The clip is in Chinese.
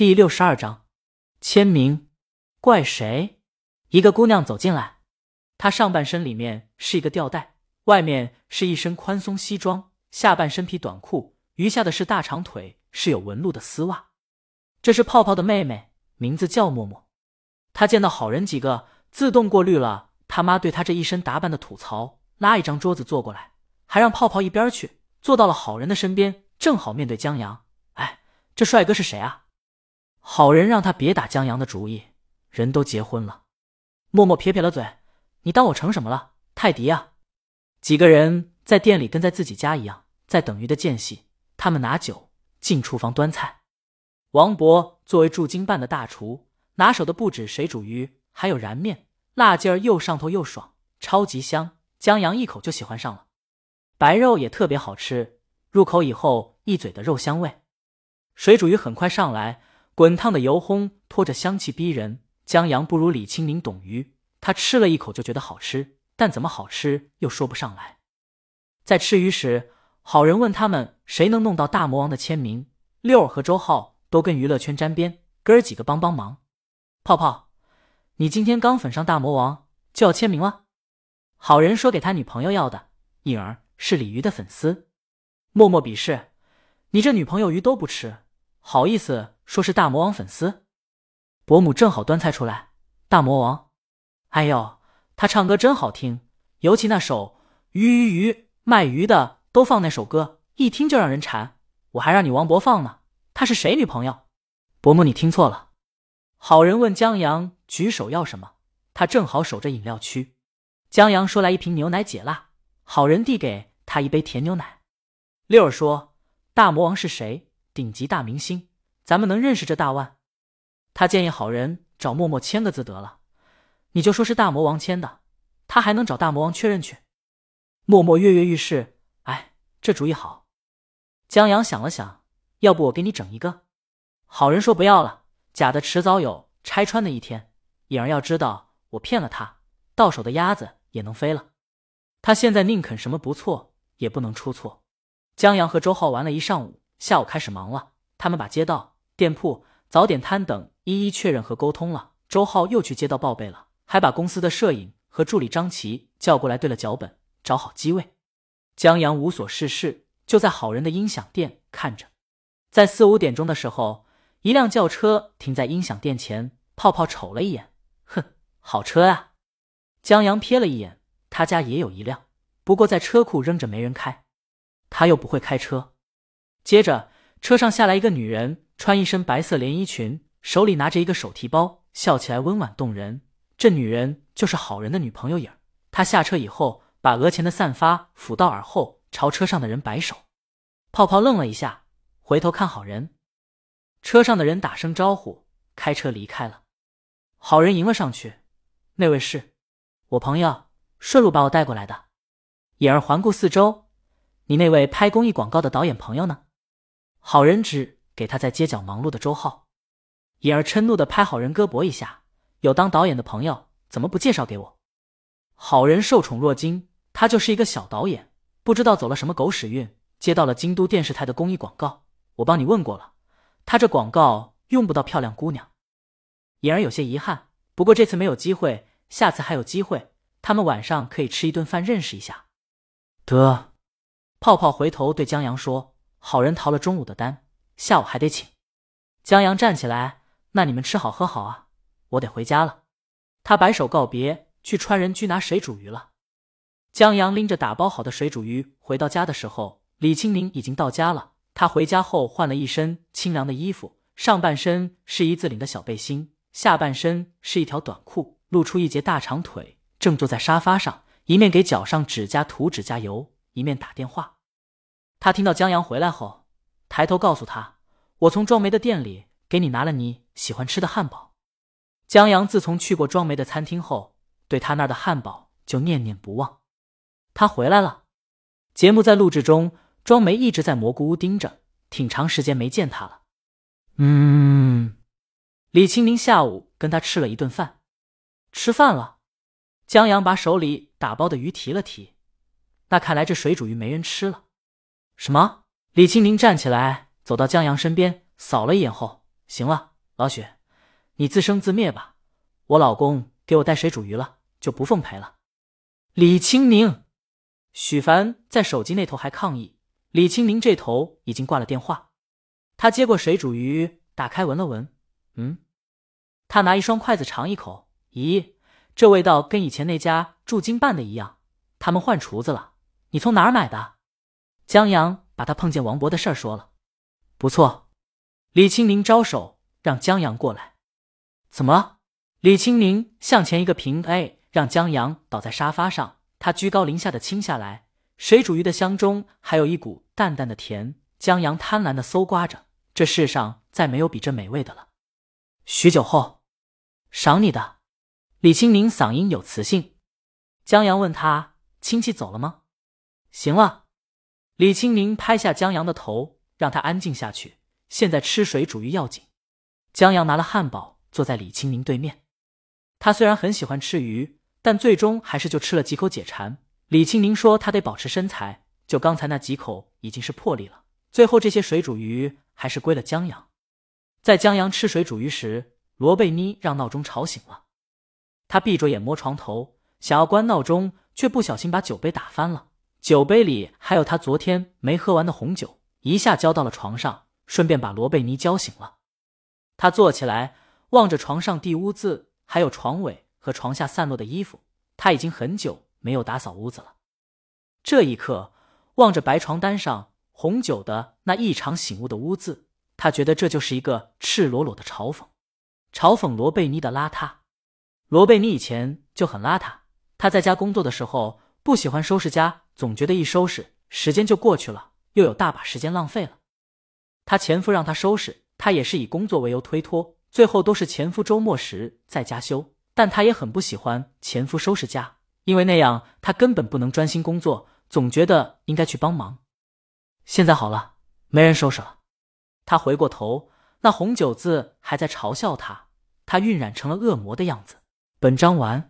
第六十二章签名。怪谁？一个姑娘走进来，她上半身里面是一个吊带，外面是一身宽松西装，下半身皮短裤，余下的是大长腿，是有纹路的丝袜。这是泡泡的妹妹，名字叫默默。她见到好人几个，自动过滤了他妈对她这一身打扮的吐槽，拉一张桌子坐过来，还让泡泡一边去，坐到了好人的身边，正好面对江阳。哎，这帅哥是谁啊？好人让他别打江阳的主意，人都结婚了。默默撇撇了嘴：“你当我成什么了？泰迪啊！”几个人在店里跟在自己家一样，在等鱼的间隙，他们拿酒进厨房端菜。王博作为驻京办的大厨，拿手的不止水煮鱼，还有燃面，辣劲儿又上头又爽，超级香。江阳一口就喜欢上了。白肉也特别好吃，入口以后一嘴的肉香味。水煮鱼很快上来。滚烫的油烘拖着香气逼人，江阳不如李清明懂鱼，他吃了一口就觉得好吃，但怎么好吃又说不上来。在吃鱼时，好人问他们谁能弄到大魔王的签名，六儿和周浩都跟娱乐圈沾边，哥儿几个帮帮忙。泡泡，你今天刚粉上大魔王就要签名了？好人说给他女朋友要的，颖儿是鲤鱼的粉丝。默默鄙视，你这女朋友鱼都不吃，好意思？说是大魔王粉丝，伯母正好端菜出来。大魔王，哎呦，他唱歌真好听，尤其那首鱼鱼鱼卖鱼的都放那首歌，一听就让人馋。我还让你王博放呢。他是谁女朋友？伯母，你听错了。好人问江阳举手要什么，他正好守着饮料区。江阳说来一瓶牛奶解辣，好人递给他一杯甜牛奶。六儿说大魔王是谁？顶级大明星。咱们能认识这大腕？他建议好人找默默签个字得了，你就说是大魔王签的，他还能找大魔王确认去。默默跃跃欲试，哎，这主意好。江阳想了想，要不我给你整一个？好人说不要了，假的迟早有拆穿的一天。颖儿要知道我骗了他，到手的鸭子也能飞了。他现在宁肯什么不错，也不能出错。江阳和周浩玩了一上午，下午开始忙了，他们把街道。店铺、早点摊等一一确认和沟通了。周浩又去街道报备了，还把公司的摄影和助理张琪叫过来对了脚本，找好机位。江阳无所事事，就在好人的音响店看着。在四五点钟的时候，一辆轿车停在音响店前。泡泡瞅了一眼，哼，好车啊！江阳瞥了一眼，他家也有一辆，不过在车库扔着没人开，他又不会开车。接着，车上下来一个女人。穿一身白色连衣裙，手里拿着一个手提包，笑起来温婉动人。这女人就是好人的女朋友影儿。她下车以后，把额前的散发抚到耳后，朝车上的人摆手。泡泡愣了一下，回头看好人。车上的人打声招呼，开车离开了。好人迎了上去：“那位是我朋友，顺路把我带过来的。”影儿环顾四周：“你那位拍公益广告的导演朋友呢？”好人指。给他在街角忙碌的周浩，颖儿嗔怒的拍好人胳膊一下：“有当导演的朋友，怎么不介绍给我？”好人受宠若惊，他就是一个小导演，不知道走了什么狗屎运，接到了京都电视台的公益广告。我帮你问过了，他这广告用不到漂亮姑娘。颖儿有些遗憾，不过这次没有机会，下次还有机会，他们晚上可以吃一顿饭，认识一下。得，泡泡回头对江阳说：“好人逃了中午的单。”下午还得请，江阳站起来，那你们吃好喝好啊，我得回家了。他摆手告别，去川人居拿水煮鱼了。江阳拎着打包好的水煮鱼回到家的时候，李清明已经到家了。他回家后换了一身清凉的衣服，上半身是一字领的小背心，下半身是一条短裤，露出一截大长腿，正坐在沙发上，一面给脚上指甲涂指甲油，一面打电话。他听到江阳回来后。抬头告诉他：“我从庄梅的店里给你拿了你喜欢吃的汉堡。”江阳自从去过庄梅的餐厅后，对他那儿的汉堡就念念不忘。他回来了，节目在录制中，庄梅一直在蘑菇屋盯着，挺长时间没见他了。嗯，李清明下午跟他吃了一顿饭，吃饭了。江阳把手里打包的鱼提了提，那看来这水煮鱼没人吃了。什么？李清明站起来，走到江阳身边，扫了一眼后，行了，老许，你自生自灭吧，我老公给我带水煮鱼了，就不奉陪了。李清明，许凡在手机那头还抗议，李清明这头已经挂了电话。他接过水煮鱼，打开闻了闻，嗯，他拿一双筷子尝一口，咦，这味道跟以前那家驻京办的一样，他们换厨子了。你从哪儿买的？江阳把他碰见王博的事儿说了，不错。李清明招手让江阳过来。怎么了？李清明向前一个平 A。让江阳倒在沙发上，他居高临下的亲下来。水煮鱼的香中还有一股淡淡的甜。江阳贪婪的搜刮着，这世上再没有比这美味的了。许久后，赏你的。李清明嗓音有磁性。江阳问他：“亲戚走了吗？”行了。李清明拍下江阳的头，让他安静下去。现在吃水煮鱼要紧。江阳拿了汉堡，坐在李清明对面。他虽然很喜欢吃鱼。但最终还是就吃了几口解馋。李清明说他得保持身材，就刚才那几口已经是破例了。最后这些水煮鱼还是归了江阳。在江阳吃水煮鱼时，罗贝妮让闹钟吵醒了。他闭着眼摸床头，想要关闹钟，却不小心把酒杯打翻了。酒杯里还有他昨天没喝完的红酒，一下浇到了床上，顺便把罗贝妮浇醒了。他坐起来，望着床上地污渍，还有床尾。和床下散落的衣服，他已经很久没有打扫屋子了。这一刻，望着白床单上红酒的那异常醒悟的污渍，他觉得这就是一个赤裸裸的嘲讽，嘲讽罗贝妮的邋遢。罗贝妮以前就很邋遢，她在家工作的时候不喜欢收拾家，总觉得一收拾时间就过去了，又有大把时间浪费了。她前夫让她收拾，她也是以工作为由推脱，最后都是前夫周末时在家修。但她也很不喜欢前夫收拾家，因为那样她根本不能专心工作，总觉得应该去帮忙。现在好了，没人收拾了。她回过头，那红酒渍还在嘲笑她，她晕染成了恶魔的样子。本章完。